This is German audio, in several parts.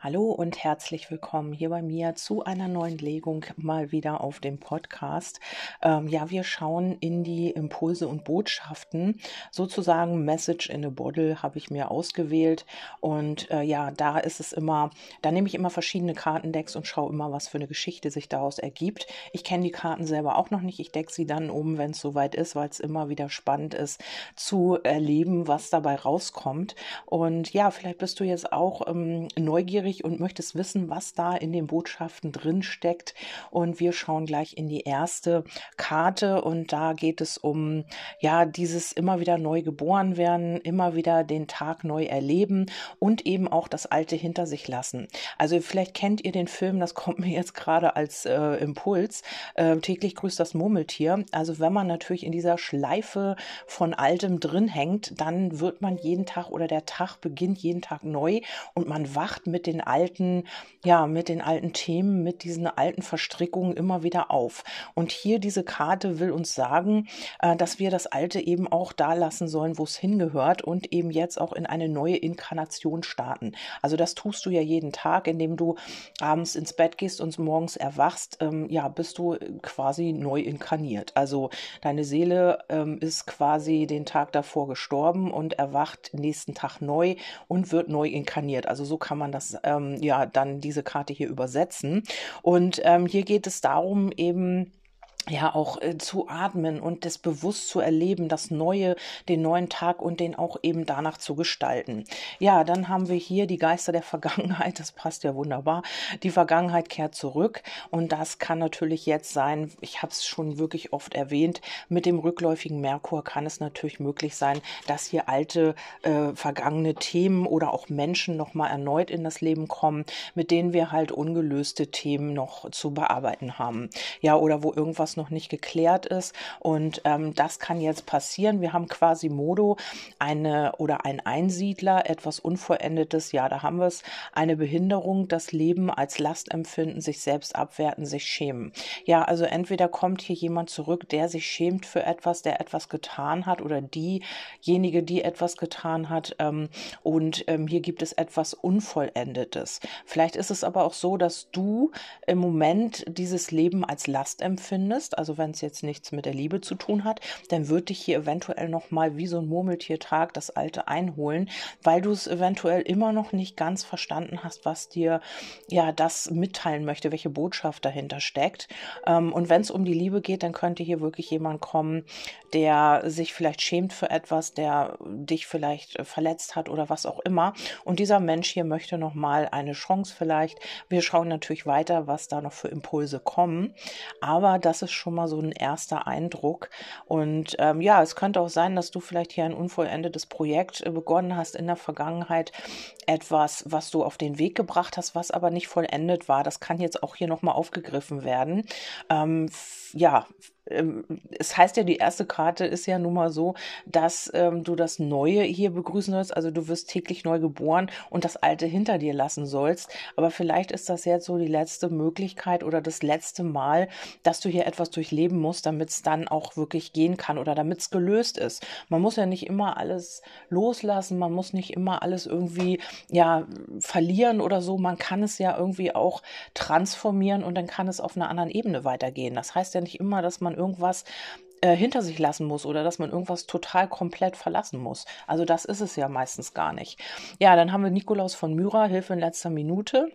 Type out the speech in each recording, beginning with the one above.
Hallo und herzlich willkommen hier bei mir zu einer neuen Legung mal wieder auf dem Podcast. Ähm, ja, wir schauen in die Impulse und Botschaften, sozusagen Message in a Bottle habe ich mir ausgewählt und äh, ja, da ist es immer, da nehme ich immer verschiedene Kartendecks und schaue immer, was für eine Geschichte sich daraus ergibt. Ich kenne die Karten selber auch noch nicht, ich decke sie dann um, wenn es soweit ist, weil es immer wieder spannend ist zu erleben, was dabei rauskommt und ja, vielleicht bist du jetzt auch ähm, neugierig neugierig und möchtest wissen, was da in den Botschaften drin steckt. Und wir schauen gleich in die erste Karte und da geht es um ja dieses immer wieder neu geboren werden, immer wieder den Tag neu erleben und eben auch das Alte hinter sich lassen. Also vielleicht kennt ihr den Film, das kommt mir jetzt gerade als äh, Impuls. Äh, täglich grüßt das Murmeltier. Also wenn man natürlich in dieser Schleife von Altem drin hängt, dann wird man jeden Tag oder der Tag beginnt jeden Tag neu und man wacht mit den den alten, ja, mit den alten Themen, mit diesen alten Verstrickungen immer wieder auf. Und hier diese Karte will uns sagen, äh, dass wir das Alte eben auch da lassen sollen, wo es hingehört und eben jetzt auch in eine neue Inkarnation starten. Also das tust du ja jeden Tag, indem du abends ins Bett gehst und morgens erwachst, ähm, ja, bist du quasi neu inkarniert. Also deine Seele ähm, ist quasi den Tag davor gestorben und erwacht nächsten Tag neu und wird neu inkarniert. Also so kann man das ähm, ja dann diese Karte hier übersetzen. Und ähm, hier geht es darum, eben ja auch äh, zu atmen und das bewusst zu erleben, das Neue, den neuen Tag und den auch eben danach zu gestalten. Ja, dann haben wir hier die Geister der Vergangenheit, das passt ja wunderbar. Die Vergangenheit kehrt zurück und das kann natürlich jetzt sein, ich habe es schon wirklich oft erwähnt, mit dem rückläufigen Merkur kann es natürlich möglich sein, dass hier alte äh, vergangene Themen oder auch Menschen nochmal erneut in das Leben kommen, mit denen wir halt ungelöste Themen noch zu bearbeiten haben. Ja, oder wo irgendwas noch nicht geklärt ist. Und ähm, das kann jetzt passieren. Wir haben quasi Modo, eine oder ein Einsiedler, etwas Unvollendetes, ja, da haben wir es, eine Behinderung, das Leben als Last empfinden, sich selbst abwerten, sich schämen. Ja, also entweder kommt hier jemand zurück, der sich schämt für etwas, der etwas getan hat oder diejenige, die etwas getan hat. Ähm, und ähm, hier gibt es etwas Unvollendetes. Vielleicht ist es aber auch so, dass du im Moment dieses Leben als Last empfindest hast, also wenn es jetzt nichts mit der Liebe zu tun hat, dann wird dich hier eventuell noch mal wie so ein Murmeltiertag das Alte einholen, weil du es eventuell immer noch nicht ganz verstanden hast, was dir ja das mitteilen möchte, welche Botschaft dahinter steckt. Ähm, und wenn es um die Liebe geht, dann könnte hier wirklich jemand kommen, der sich vielleicht schämt für etwas, der dich vielleicht verletzt hat oder was auch immer. Und dieser Mensch hier möchte noch mal eine Chance vielleicht. Wir schauen natürlich weiter, was da noch für Impulse kommen. Aber das ist schon mal so ein erster Eindruck. Und ähm, ja, es könnte auch sein, dass du vielleicht hier ein unvollendetes Projekt äh, begonnen hast in der Vergangenheit. Etwas, was du auf den Weg gebracht hast, was aber nicht vollendet war. Das kann jetzt auch hier nochmal aufgegriffen werden. Ähm, ja, ähm, es heißt ja, die erste Karte ist ja nun mal so, dass ähm, du das Neue hier begrüßen sollst. Also du wirst täglich neu geboren und das Alte hinter dir lassen sollst. Aber vielleicht ist das jetzt so die letzte Möglichkeit oder das letzte Mal, dass du hier etwas durchleben musst, damit es dann auch wirklich gehen kann oder damit es gelöst ist. Man muss ja nicht immer alles loslassen, man muss nicht immer alles irgendwie ja verlieren oder so. Man kann es ja irgendwie auch transformieren und dann kann es auf einer anderen Ebene weitergehen. Das heißt ja nicht immer, dass man irgendwas äh, hinter sich lassen muss oder dass man irgendwas total komplett verlassen muss. Also das ist es ja meistens gar nicht. Ja, dann haben wir Nikolaus von Myra, Hilfe in letzter Minute.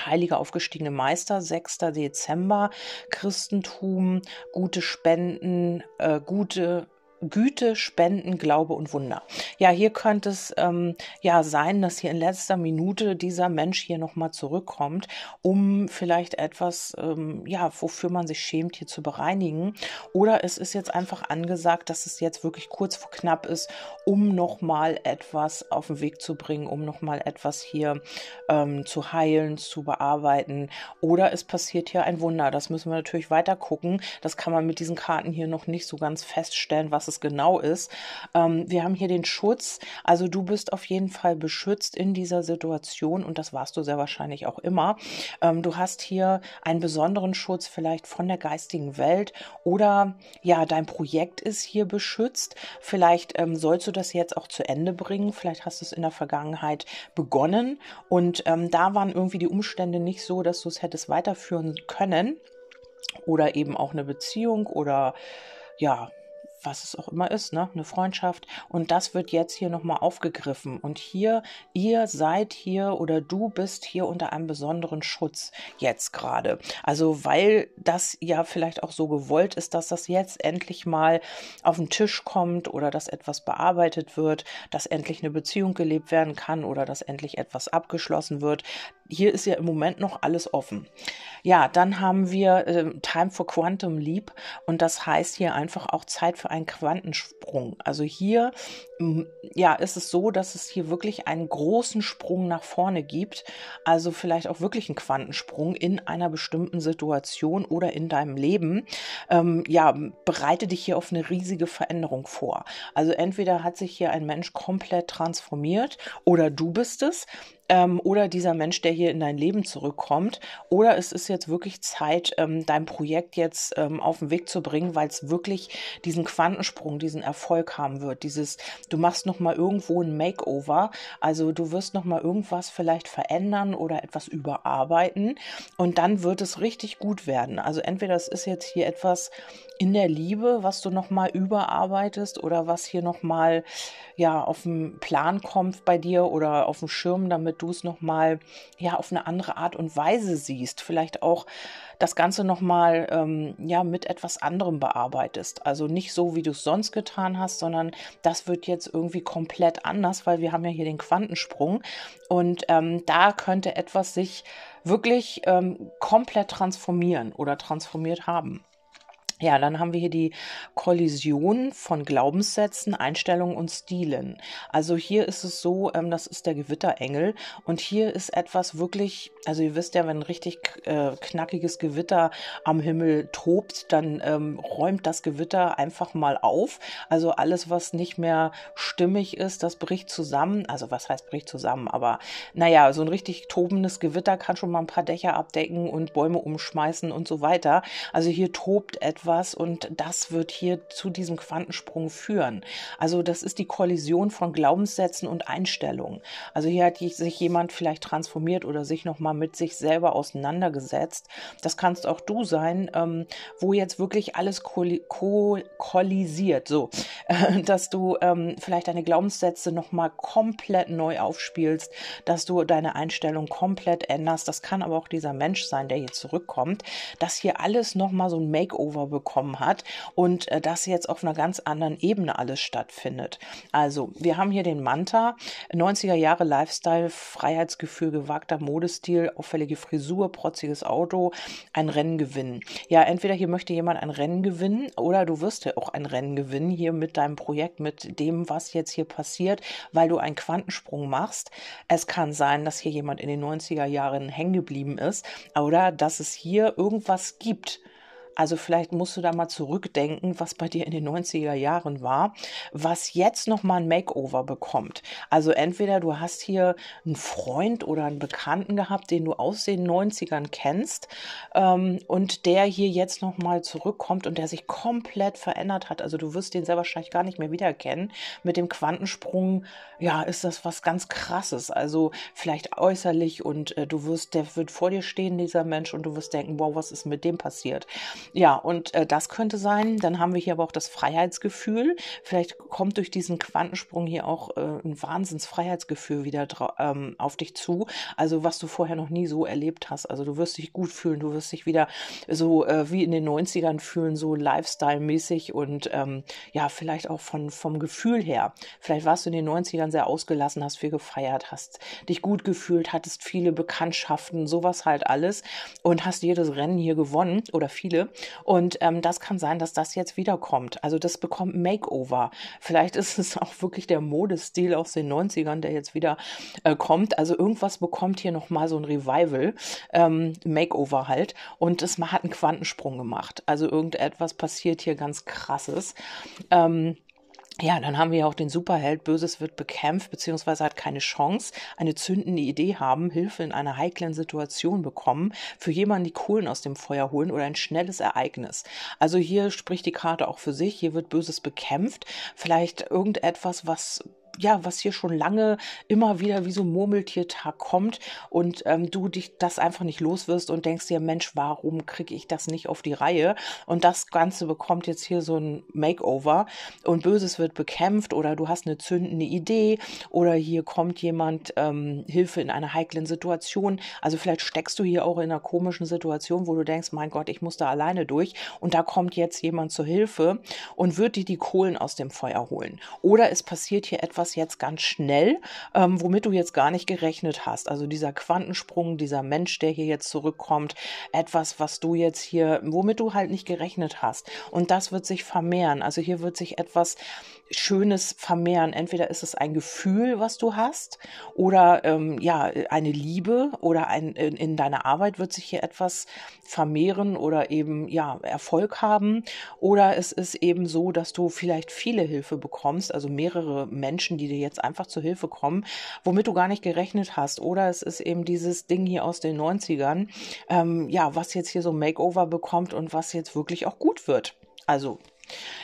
Heiliger aufgestiegene Meister, 6. Dezember, Christentum, gute Spenden, äh, gute Güte, Spenden, Glaube und Wunder. Ja, hier könnte es ähm, ja sein, dass hier in letzter Minute dieser Mensch hier nochmal zurückkommt, um vielleicht etwas, ähm, ja, wofür man sich schämt, hier zu bereinigen. Oder es ist jetzt einfach angesagt, dass es jetzt wirklich kurz vor knapp ist, um nochmal etwas auf den Weg zu bringen, um nochmal etwas hier ähm, zu heilen, zu bearbeiten. Oder es passiert hier ein Wunder. Das müssen wir natürlich weiter gucken. Das kann man mit diesen Karten hier noch nicht so ganz feststellen, was es es genau ist. Ähm, wir haben hier den Schutz. Also du bist auf jeden Fall beschützt in dieser Situation und das warst du sehr wahrscheinlich auch immer. Ähm, du hast hier einen besonderen Schutz vielleicht von der geistigen Welt oder ja, dein Projekt ist hier beschützt. Vielleicht ähm, sollst du das jetzt auch zu Ende bringen. Vielleicht hast du es in der Vergangenheit begonnen und ähm, da waren irgendwie die Umstände nicht so, dass du es hättest weiterführen können oder eben auch eine Beziehung oder ja, was es auch immer ist, ne, eine Freundschaft. Und das wird jetzt hier nochmal aufgegriffen. Und hier, ihr seid hier oder du bist hier unter einem besonderen Schutz jetzt gerade. Also, weil das ja vielleicht auch so gewollt ist, dass das jetzt endlich mal auf den Tisch kommt oder dass etwas bearbeitet wird, dass endlich eine Beziehung gelebt werden kann oder dass endlich etwas abgeschlossen wird. Hier ist ja im Moment noch alles offen. Ja, dann haben wir äh, Time for Quantum Leap und das heißt hier einfach auch Zeit für einen Quantensprung. Also hier ja, ist es so, dass es hier wirklich einen großen Sprung nach vorne gibt. Also vielleicht auch wirklich einen Quantensprung in einer bestimmten Situation oder in deinem Leben. Ähm, ja, bereite dich hier auf eine riesige Veränderung vor. Also entweder hat sich hier ein Mensch komplett transformiert oder du bist es ähm, oder dieser Mensch, der hier in dein Leben zurückkommt, oder es ist jetzt wirklich Zeit, ähm, dein Projekt jetzt ähm, auf den Weg zu bringen, weil es wirklich diesen Quantensprung, diesen Erfolg haben wird. Dieses, du machst noch mal irgendwo ein Makeover, also du wirst noch mal irgendwas vielleicht verändern oder etwas überarbeiten und dann wird es richtig gut werden. Also entweder es ist jetzt hier etwas in der Liebe, was du noch mal überarbeitest oder was hier noch mal ja auf den Plan kommt bei dir oder auf dem Schirm, damit du es noch mal ja auf eine andere Art und Weise siehst, vielleicht auch das Ganze noch mal ähm, ja mit etwas anderem bearbeitest. Also nicht so, wie du es sonst getan hast, sondern das wird jetzt irgendwie komplett anders, weil wir haben ja hier den Quantensprung und ähm, da könnte etwas sich wirklich ähm, komplett transformieren oder transformiert haben. Ja, dann haben wir hier die Kollision von Glaubenssätzen, Einstellungen und Stilen. Also hier ist es so, ähm, das ist der Gewitterengel und hier ist etwas wirklich, also ihr wisst ja, wenn ein richtig äh, knackiges Gewitter am Himmel tobt, dann ähm, räumt das Gewitter einfach mal auf. Also alles, was nicht mehr stimmig ist, das bricht zusammen. Also was heißt bricht zusammen? Aber naja, so ein richtig tobendes Gewitter kann schon mal ein paar Dächer abdecken und Bäume umschmeißen und so weiter. Also hier tobt etwas etwas und das wird hier zu diesem Quantensprung führen. Also das ist die Kollision von Glaubenssätzen und Einstellungen. Also hier hat sich jemand vielleicht transformiert oder sich nochmal mit sich selber auseinandergesetzt. Das kannst auch du sein, ähm, wo jetzt wirklich alles kolli ko kollisiert, so, dass du ähm, vielleicht deine Glaubenssätze nochmal komplett neu aufspielst, dass du deine Einstellung komplett änderst. Das kann aber auch dieser Mensch sein, der hier zurückkommt, dass hier alles nochmal so ein Makeover bekommen hat und äh, das jetzt auf einer ganz anderen Ebene alles stattfindet. Also, wir haben hier den Manta, 90er Jahre Lifestyle, Freiheitsgefühl, gewagter Modestil, auffällige Frisur, protziges Auto, ein Rennen gewinnen. Ja, entweder hier möchte jemand ein Rennen gewinnen oder du wirst ja auch ein Rennen gewinnen hier mit deinem Projekt, mit dem, was jetzt hier passiert, weil du einen Quantensprung machst. Es kann sein, dass hier jemand in den 90er Jahren hängen geblieben ist oder dass es hier irgendwas gibt, also vielleicht musst du da mal zurückdenken, was bei dir in den 90er Jahren war, was jetzt nochmal ein Makeover bekommt. Also entweder du hast hier einen Freund oder einen Bekannten gehabt, den du aus den 90ern kennst ähm, und der hier jetzt nochmal zurückkommt und der sich komplett verändert hat. Also du wirst den sehr wahrscheinlich gar nicht mehr wiedererkennen. Mit dem Quantensprung, ja, ist das was ganz krasses. Also vielleicht äußerlich und äh, du wirst, der wird vor dir stehen, dieser Mensch, und du wirst denken, wow, was ist mit dem passiert? Ja, und äh, das könnte sein. Dann haben wir hier aber auch das Freiheitsgefühl. Vielleicht kommt durch diesen Quantensprung hier auch äh, ein Wahnsinnsfreiheitsgefühl wieder ähm, auf dich zu. Also was du vorher noch nie so erlebt hast. Also du wirst dich gut fühlen, du wirst dich wieder so äh, wie in den 90ern fühlen, so Lifestyle-mäßig und ähm, ja, vielleicht auch von, vom Gefühl her. Vielleicht warst du in den 90ern sehr ausgelassen, hast viel gefeiert, hast dich gut gefühlt, hattest viele Bekanntschaften, sowas halt alles und hast jedes Rennen hier gewonnen oder viele. Und ähm, das kann sein, dass das jetzt wiederkommt. Also das bekommt Makeover. Vielleicht ist es auch wirklich der Modestil aus den 90ern, der jetzt wieder äh, kommt. Also irgendwas bekommt hier nochmal so ein Revival, ähm, Makeover halt. Und es hat einen Quantensprung gemacht. Also irgendetwas passiert hier ganz krasses. Ähm, ja, dann haben wir ja auch den Superheld, Böses wird bekämpft, beziehungsweise hat keine Chance, eine zündende Idee haben, Hilfe in einer heiklen Situation bekommen, für jemanden die Kohlen aus dem Feuer holen oder ein schnelles Ereignis. Also hier spricht die Karte auch für sich, hier wird Böses bekämpft, vielleicht irgendetwas, was ja, was hier schon lange immer wieder wie so Murmeltiertag kommt und ähm, du dich das einfach nicht los wirst und denkst dir, Mensch, warum kriege ich das nicht auf die Reihe? Und das Ganze bekommt jetzt hier so ein Makeover und Böses wird bekämpft oder du hast eine zündende Idee oder hier kommt jemand ähm, Hilfe in einer heiklen Situation. Also vielleicht steckst du hier auch in einer komischen Situation, wo du denkst, mein Gott, ich muss da alleine durch und da kommt jetzt jemand zur Hilfe und wird dir die Kohlen aus dem Feuer holen. Oder es passiert hier etwas etwas jetzt ganz schnell, ähm, womit du jetzt gar nicht gerechnet hast. Also dieser Quantensprung, dieser Mensch, der hier jetzt zurückkommt, etwas, was du jetzt hier, womit du halt nicht gerechnet hast. Und das wird sich vermehren. Also hier wird sich etwas Schönes vermehren. Entweder ist es ein Gefühl, was du hast, oder ähm, ja, eine Liebe oder ein, in, in deiner Arbeit wird sich hier etwas vermehren oder eben ja Erfolg haben. Oder es ist eben so, dass du vielleicht viele Hilfe bekommst, also mehrere Menschen, Menschen, die dir jetzt einfach zur Hilfe kommen, womit du gar nicht gerechnet hast. Oder es ist eben dieses Ding hier aus den 90ern, ähm, ja, was jetzt hier so Makeover bekommt und was jetzt wirklich auch gut wird. Also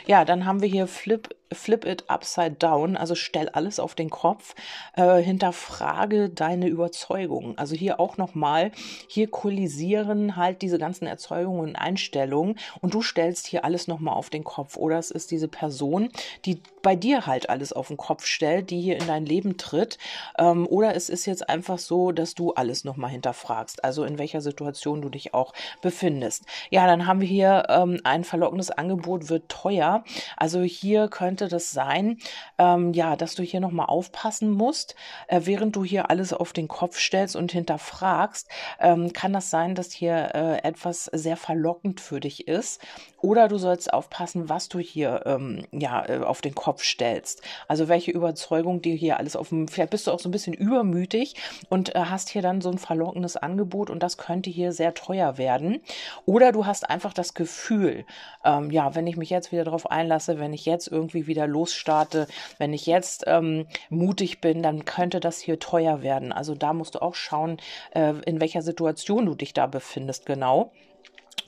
ja, dann haben wir hier Flip flip it upside down, also stell alles auf den Kopf, äh, hinterfrage deine Überzeugungen. Also hier auch nochmal, hier kollisieren halt diese ganzen Erzeugungen und Einstellungen und du stellst hier alles nochmal auf den Kopf. Oder es ist diese Person, die bei dir halt alles auf den Kopf stellt, die hier in dein Leben tritt. Ähm, oder es ist jetzt einfach so, dass du alles nochmal hinterfragst, also in welcher Situation du dich auch befindest. Ja, dann haben wir hier ähm, ein verlockendes Angebot wird teuer. Also hier könnte könnte das sein, ähm, ja, dass du hier nochmal aufpassen musst, äh, während du hier alles auf den Kopf stellst und hinterfragst, ähm, kann das sein, dass hier äh, etwas sehr verlockend für dich ist. Oder du sollst aufpassen, was du hier ähm, ja, äh, auf den Kopf stellst. Also welche Überzeugung dir hier alles auf dem, vielleicht bist du auch so ein bisschen übermütig und äh, hast hier dann so ein verlockendes Angebot und das könnte hier sehr teuer werden. Oder du hast einfach das Gefühl, ähm, ja, wenn ich mich jetzt wieder darauf einlasse, wenn ich jetzt irgendwie wieder losstarte, wenn ich jetzt ähm, mutig bin, dann könnte das hier teuer werden. Also da musst du auch schauen, äh, in welcher Situation du dich da befindest, genau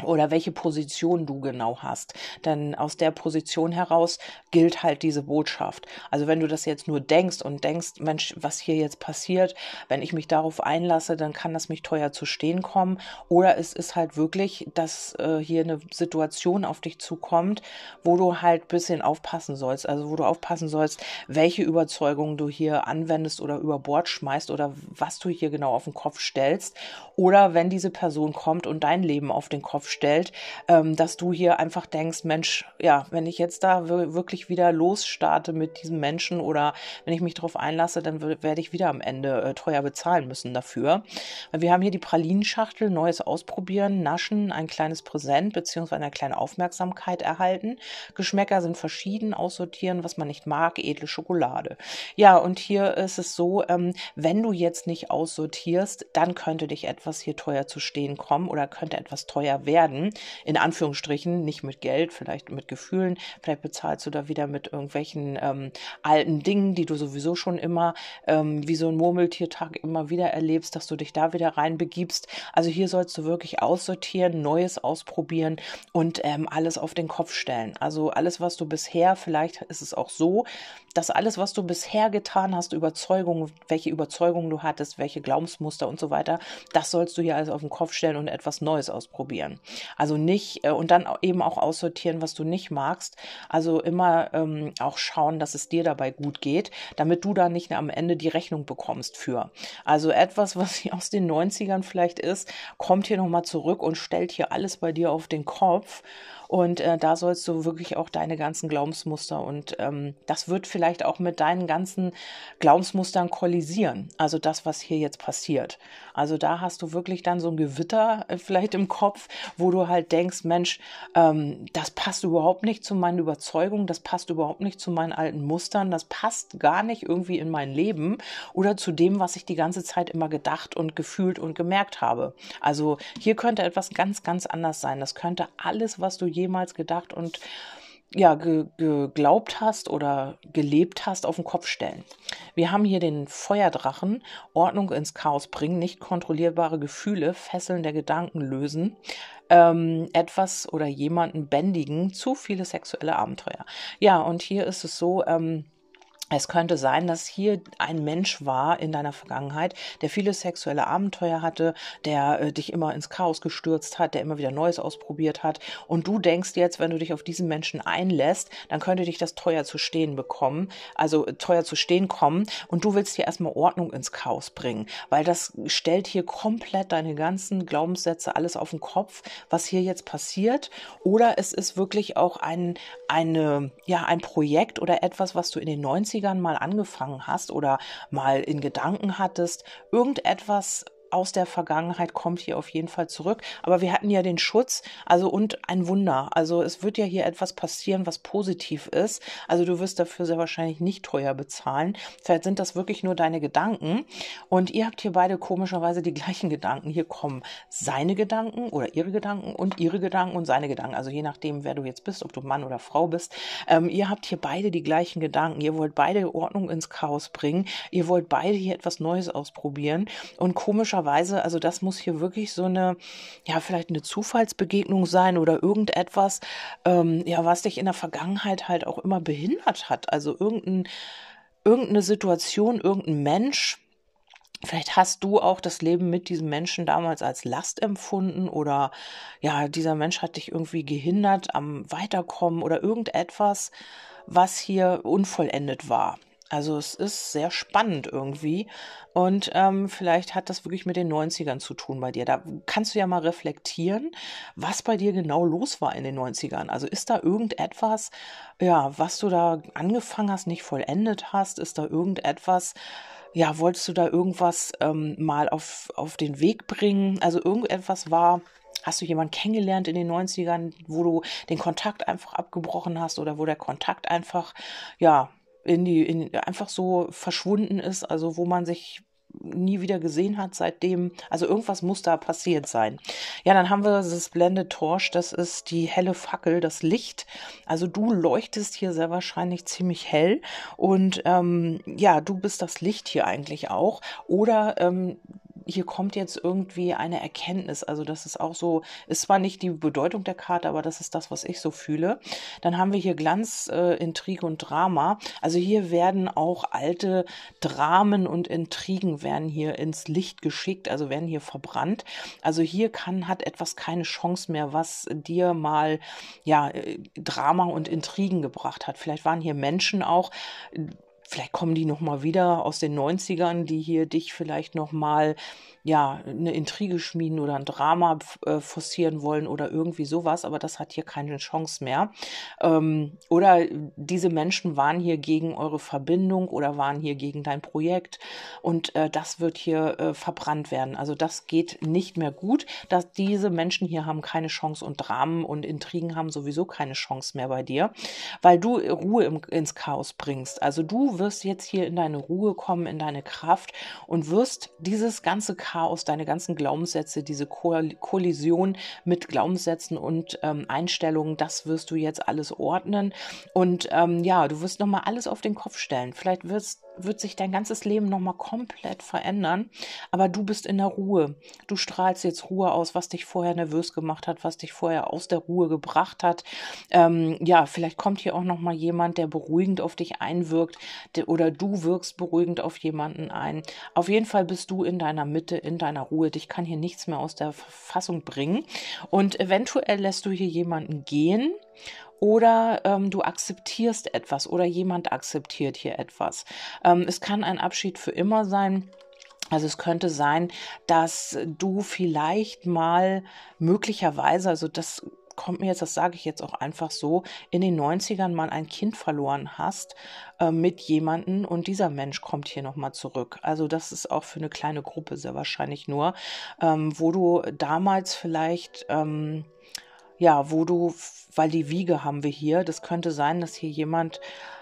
oder welche Position du genau hast. Denn aus der Position heraus gilt halt diese Botschaft. Also wenn du das jetzt nur denkst und denkst, Mensch, was hier jetzt passiert, wenn ich mich darauf einlasse, dann kann das mich teuer zu stehen kommen. Oder es ist halt wirklich, dass äh, hier eine Situation auf dich zukommt, wo du halt bisschen aufpassen sollst. Also wo du aufpassen sollst, welche Überzeugungen du hier anwendest oder über Bord schmeißt oder was du hier genau auf den Kopf stellst. Oder wenn diese Person kommt und dein Leben auf den Kopf stellt, ähm, dass du hier einfach denkst, Mensch, ja, wenn ich jetzt da wirklich wieder losstarte mit diesem Menschen oder wenn ich mich darauf einlasse, dann werde ich wieder am Ende äh, teuer bezahlen müssen dafür. Wir haben hier die Pralinenschachtel, Neues ausprobieren, naschen, ein kleines Präsent beziehungsweise eine kleine Aufmerksamkeit erhalten. Geschmäcker sind verschieden, aussortieren, was man nicht mag, edle Schokolade. Ja, und hier ist es so, ähm, wenn du jetzt nicht aussortierst, dann könnte dich etwas hier teuer zu stehen kommen oder könnte etwas teuer werden werden, in Anführungsstrichen, nicht mit Geld, vielleicht mit Gefühlen, vielleicht bezahlst du da wieder mit irgendwelchen ähm, alten Dingen, die du sowieso schon immer ähm, wie so ein Murmeltiertag immer wieder erlebst, dass du dich da wieder reinbegibst. Also hier sollst du wirklich aussortieren, Neues ausprobieren und ähm, alles auf den Kopf stellen. Also alles, was du bisher, vielleicht ist es auch so, dass alles, was du bisher getan hast, Überzeugungen, welche Überzeugungen du hattest, welche Glaubensmuster und so weiter, das sollst du hier alles auf den Kopf stellen und etwas Neues ausprobieren. Also nicht, äh, und dann eben auch aussortieren, was du nicht magst. Also immer ähm, auch schauen, dass es dir dabei gut geht, damit du da nicht am Ende die Rechnung bekommst für. Also etwas, was aus den 90ern vielleicht ist, kommt hier nochmal zurück und stellt hier alles bei dir auf den Kopf und äh, da sollst du wirklich auch deine ganzen Glaubensmuster und ähm, das wird vielleicht auch mit deinen ganzen Glaubensmustern kollisieren. Also das, was hier jetzt passiert. Also da hast du wirklich dann so ein Gewitter äh, vielleicht im Kopf, wo du halt denkst, Mensch, ähm, das passt überhaupt nicht zu meinen Überzeugungen, das passt überhaupt nicht zu meinen alten Mustern, das passt gar nicht irgendwie in mein Leben oder zu dem, was ich die ganze Zeit immer gedacht und gefühlt und gemerkt habe. Also hier könnte etwas ganz, ganz anders sein. Das könnte alles, was du je jemals gedacht und ja, ge geglaubt hast oder gelebt hast, auf den Kopf stellen. Wir haben hier den Feuerdrachen, Ordnung ins Chaos bringen, nicht kontrollierbare Gefühle, Fesseln der Gedanken lösen, ähm, etwas oder jemanden bändigen, zu viele sexuelle Abenteuer. Ja, und hier ist es so, ähm, es könnte sein, dass hier ein Mensch war in deiner Vergangenheit, der viele sexuelle Abenteuer hatte, der äh, dich immer ins Chaos gestürzt hat, der immer wieder Neues ausprobiert hat. Und du denkst jetzt, wenn du dich auf diesen Menschen einlässt, dann könnte dich das teuer zu stehen bekommen, also äh, teuer zu stehen kommen. Und du willst hier erstmal Ordnung ins Chaos bringen, weil das stellt hier komplett deine ganzen Glaubenssätze, alles auf den Kopf, was hier jetzt passiert. Oder es ist wirklich auch ein, eine, ja, ein Projekt oder etwas, was du in den 90 90ern mal angefangen hast oder mal in Gedanken hattest, irgendetwas aus der Vergangenheit kommt hier auf jeden Fall zurück. Aber wir hatten ja den Schutz, also und ein Wunder. Also es wird ja hier etwas passieren, was positiv ist. Also du wirst dafür sehr wahrscheinlich nicht teuer bezahlen. Vielleicht sind das wirklich nur deine Gedanken. Und ihr habt hier beide komischerweise die gleichen Gedanken. Hier kommen seine Gedanken oder ihre Gedanken und ihre Gedanken und seine Gedanken. Also je nachdem, wer du jetzt bist, ob du Mann oder Frau bist. Ähm, ihr habt hier beide die gleichen Gedanken. Ihr wollt beide Ordnung ins Chaos bringen. Ihr wollt beide hier etwas Neues ausprobieren. Und komischerweise Weise, also das muss hier wirklich so eine, ja, vielleicht eine Zufallsbegegnung sein oder irgendetwas, ähm, ja, was dich in der Vergangenheit halt auch immer behindert hat. Also irgendein, irgendeine Situation, irgendein Mensch, Vielleicht hast du auch das Leben mit diesem Menschen damals als Last empfunden oder ja, dieser Mensch hat dich irgendwie gehindert am Weiterkommen oder irgendetwas, was hier unvollendet war. Also es ist sehr spannend irgendwie. Und ähm, vielleicht hat das wirklich mit den 90ern zu tun bei dir. Da kannst du ja mal reflektieren, was bei dir genau los war in den 90ern. Also ist da irgendetwas, ja, was du da angefangen hast, nicht vollendet hast? Ist da irgendetwas, ja, wolltest du da irgendwas ähm, mal auf, auf den Weg bringen? Also irgendetwas war, Hast du jemanden kennengelernt in den 90ern, wo du den Kontakt einfach abgebrochen hast oder wo der Kontakt einfach, ja, in die, in, einfach so verschwunden ist, also wo man sich nie wieder gesehen hat seitdem. Also irgendwas muss da passiert sein. Ja, dann haben wir das Blended Torch, das ist die helle Fackel, das Licht. Also du leuchtest hier sehr wahrscheinlich ziemlich hell und ähm, ja, du bist das Licht hier eigentlich auch. Oder ähm, hier kommt jetzt irgendwie eine Erkenntnis. Also das ist auch so, ist zwar nicht die Bedeutung der Karte, aber das ist das, was ich so fühle. Dann haben wir hier Glanz, äh, Intrige und Drama. Also hier werden auch alte Dramen und Intrigen werden hier ins Licht geschickt, also werden hier verbrannt. Also hier kann, hat etwas keine Chance mehr, was dir mal, ja, äh, Drama und Intrigen gebracht hat. Vielleicht waren hier Menschen auch, vielleicht kommen die nochmal wieder aus den 90ern, die hier dich vielleicht nochmal ja, eine Intrige schmieden oder ein Drama äh, forcieren wollen oder irgendwie sowas, aber das hat hier keine Chance mehr. Ähm, oder diese Menschen waren hier gegen eure Verbindung oder waren hier gegen dein Projekt und äh, das wird hier äh, verbrannt werden. Also das geht nicht mehr gut. Dass diese Menschen hier haben keine Chance und Dramen und Intrigen haben sowieso keine Chance mehr bei dir, weil du Ruhe im, ins Chaos bringst. Also du wirst jetzt hier in deine Ruhe kommen, in deine Kraft und wirst dieses ganze Chaos deine ganzen Glaubenssätze, diese Kollision mit Glaubenssätzen und ähm, Einstellungen, das wirst du jetzt alles ordnen. Und ähm, ja, du wirst nochmal alles auf den Kopf stellen. Vielleicht wirst, wird sich dein ganzes Leben nochmal komplett verändern, aber du bist in der Ruhe. Du strahlst jetzt Ruhe aus, was dich vorher nervös gemacht hat, was dich vorher aus der Ruhe gebracht hat. Ähm, ja, vielleicht kommt hier auch nochmal jemand, der beruhigend auf dich einwirkt der, oder du wirkst beruhigend auf jemanden ein. Auf jeden Fall bist du in deiner Mitte, in deiner Ruhe. Dich kann hier nichts mehr aus der Verfassung bringen. Und eventuell lässt du hier jemanden gehen oder ähm, du akzeptierst etwas oder jemand akzeptiert hier etwas. Ähm, es kann ein Abschied für immer sein. Also es könnte sein, dass du vielleicht mal möglicherweise, also das kommt mir jetzt, das sage ich jetzt auch einfach so, in den 90ern mal ein Kind verloren hast äh, mit jemanden und dieser Mensch kommt hier nochmal zurück. Also das ist auch für eine kleine Gruppe sehr wahrscheinlich nur, ähm, wo du damals vielleicht... Ähm, ja, wo du, weil die Wiege haben wir hier, das könnte sein, dass hier jemand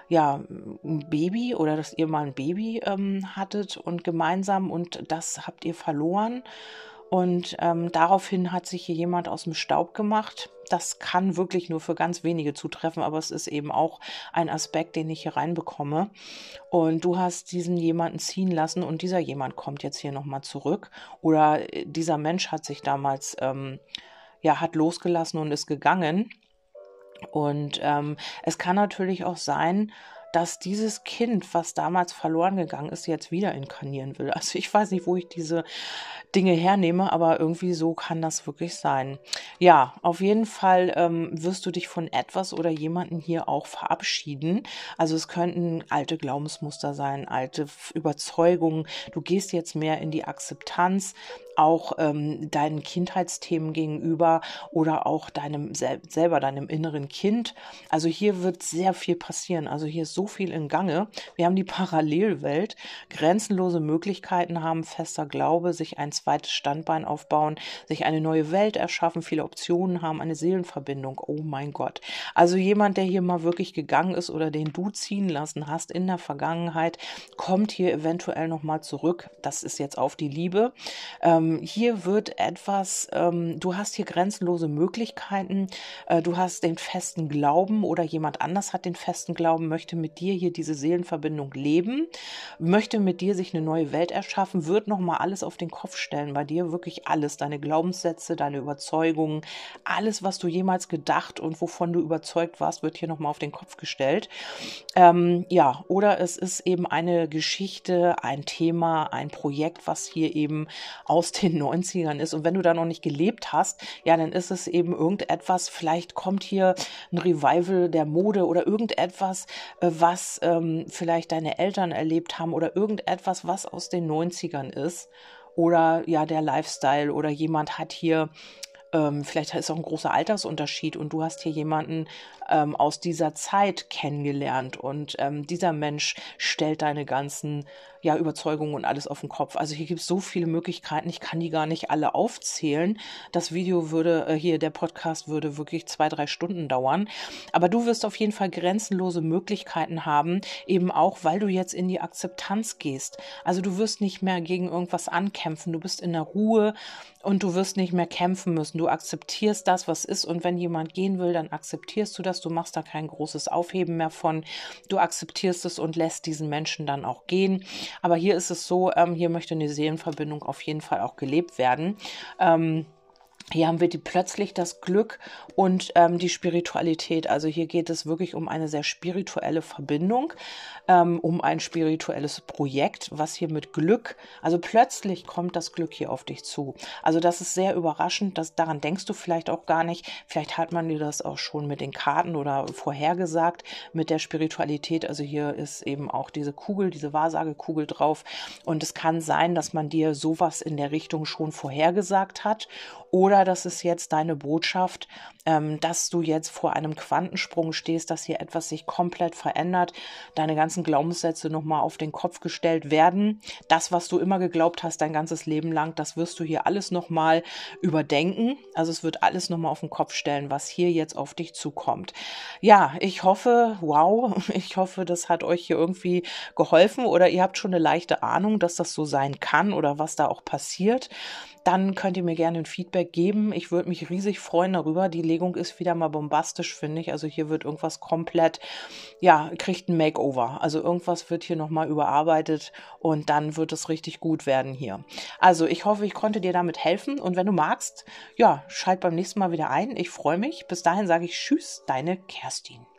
ja, ein Baby oder dass ihr mal ein Baby ähm, hattet und gemeinsam und das habt ihr verloren Und ähm, daraufhin hat sich hier jemand aus dem Staub gemacht. Das kann wirklich nur für ganz wenige zutreffen, aber es ist eben auch ein Aspekt, den ich hier reinbekomme. Und du hast diesen jemanden ziehen lassen und dieser jemand kommt jetzt hier nochmal zurück. Oder äh, dieser Mensch hat sich damals, ähm, ja, hat losgelassen und ist gegangen. Und ähm, es kann natürlich auch sein, dass dieses Kind, was damals verloren gegangen ist, jetzt wieder inkarnieren will. Also ich weiß nicht, wo ich diese Dinge hernehme, aber irgendwie so kann das wirklich sein. Ja, auf jeden Fall ähm, wirst du dich von etwas oder jemanden hier auch verabschieden. Also es könnten alte Glaubensmuster sein, alte Überzeugungen. Du gehst jetzt mehr in die Akzeptanz auch ähm, deinen Kindheitsthemen gegenüber oder auch deinem sel selber, deinem inneren Kind. Also hier wird sehr viel passieren. Also hier ist so viel in Gange. Wir haben die Parallelwelt, grenzenlose Möglichkeiten haben, fester Glaube, sich ein zweites Standbein aufbauen, sich eine neue Welt erschaffen, viele Optionen haben, eine Seelenverbindung. Oh mein Gott. Also jemand, der hier mal wirklich gegangen ist oder den du ziehen lassen hast in der Vergangenheit, kommt hier eventuell nochmal zurück. Das ist jetzt auf die Liebe. Ähm, ähm, hier wird etwas, ähm, du hast hier grenzenlose Möglichkeiten, äh, du hast den festen Glauben oder jemand anders hat den festen Glauben, möchte mit dir hier diese Seelenverbindung leben, möchte mit dir sich eine neue Welt erschaffen, wird nochmal alles auf den Kopf stellen, bei dir wirklich alles, deine Glaubenssätze, deine Überzeugungen, alles, was du jemals gedacht und wovon du überzeugt warst, wird hier nochmal auf den Kopf gestellt. Ähm, ja, oder es ist eben eine Geschichte, ein Thema, ein Projekt, was hier eben aus den 90ern ist. Und wenn du da noch nicht gelebt hast, ja, dann ist es eben irgendetwas, vielleicht kommt hier ein Revival der Mode oder irgendetwas, äh, was ähm, vielleicht deine Eltern erlebt haben oder irgendetwas, was aus den 90ern ist. Oder ja, der Lifestyle oder jemand hat hier ähm, vielleicht ist auch ein großer Altersunterschied und du hast hier jemanden ähm, aus dieser Zeit kennengelernt und ähm, dieser Mensch stellt deine ganzen ja, Überzeugungen und alles auf den Kopf. Also hier gibt es so viele Möglichkeiten, ich kann die gar nicht alle aufzählen. Das Video würde, äh, hier der Podcast würde wirklich zwei, drei Stunden dauern. Aber du wirst auf jeden Fall grenzenlose Möglichkeiten haben, eben auch, weil du jetzt in die Akzeptanz gehst. Also du wirst nicht mehr gegen irgendwas ankämpfen, du bist in der Ruhe und du wirst nicht mehr kämpfen müssen. Du akzeptierst das, was ist und wenn jemand gehen will, dann akzeptierst du das du machst da kein großes Aufheben mehr von, du akzeptierst es und lässt diesen Menschen dann auch gehen. Aber hier ist es so, ähm, hier möchte eine Seelenverbindung auf jeden Fall auch gelebt werden. Ähm, hier haben wir die plötzlich das Glück und ähm, die Spiritualität. Also hier geht es wirklich um eine sehr spirituelle Verbindung, ähm, um ein spirituelles Projekt, was hier mit Glück, also plötzlich kommt das Glück hier auf dich zu. Also das ist sehr überraschend, dass, daran denkst du vielleicht auch gar nicht. Vielleicht hat man dir das auch schon mit den Karten oder vorhergesagt mit der Spiritualität. Also hier ist eben auch diese Kugel, diese Wahrsagekugel drauf. Und es kann sein, dass man dir sowas in der Richtung schon vorhergesagt hat oder das ist jetzt deine Botschaft, ähm, dass du jetzt vor einem Quantensprung stehst, dass hier etwas sich komplett verändert, deine ganzen Glaubenssätze nochmal auf den Kopf gestellt werden. Das, was du immer geglaubt hast, dein ganzes Leben lang, das wirst du hier alles nochmal überdenken. Also es wird alles nochmal auf den Kopf stellen, was hier jetzt auf dich zukommt. Ja, ich hoffe, wow, ich hoffe, das hat euch hier irgendwie geholfen oder ihr habt schon eine leichte Ahnung, dass das so sein kann oder was da auch passiert dann könnt ihr mir gerne ein Feedback geben. Ich würde mich riesig freuen darüber. Die Legung ist wieder mal bombastisch, finde ich. Also hier wird irgendwas komplett, ja, kriegt ein Makeover. Also irgendwas wird hier nochmal überarbeitet und dann wird es richtig gut werden hier. Also ich hoffe, ich konnte dir damit helfen und wenn du magst, ja, schalt beim nächsten Mal wieder ein. Ich freue mich. Bis dahin sage ich Tschüss, deine Kerstin.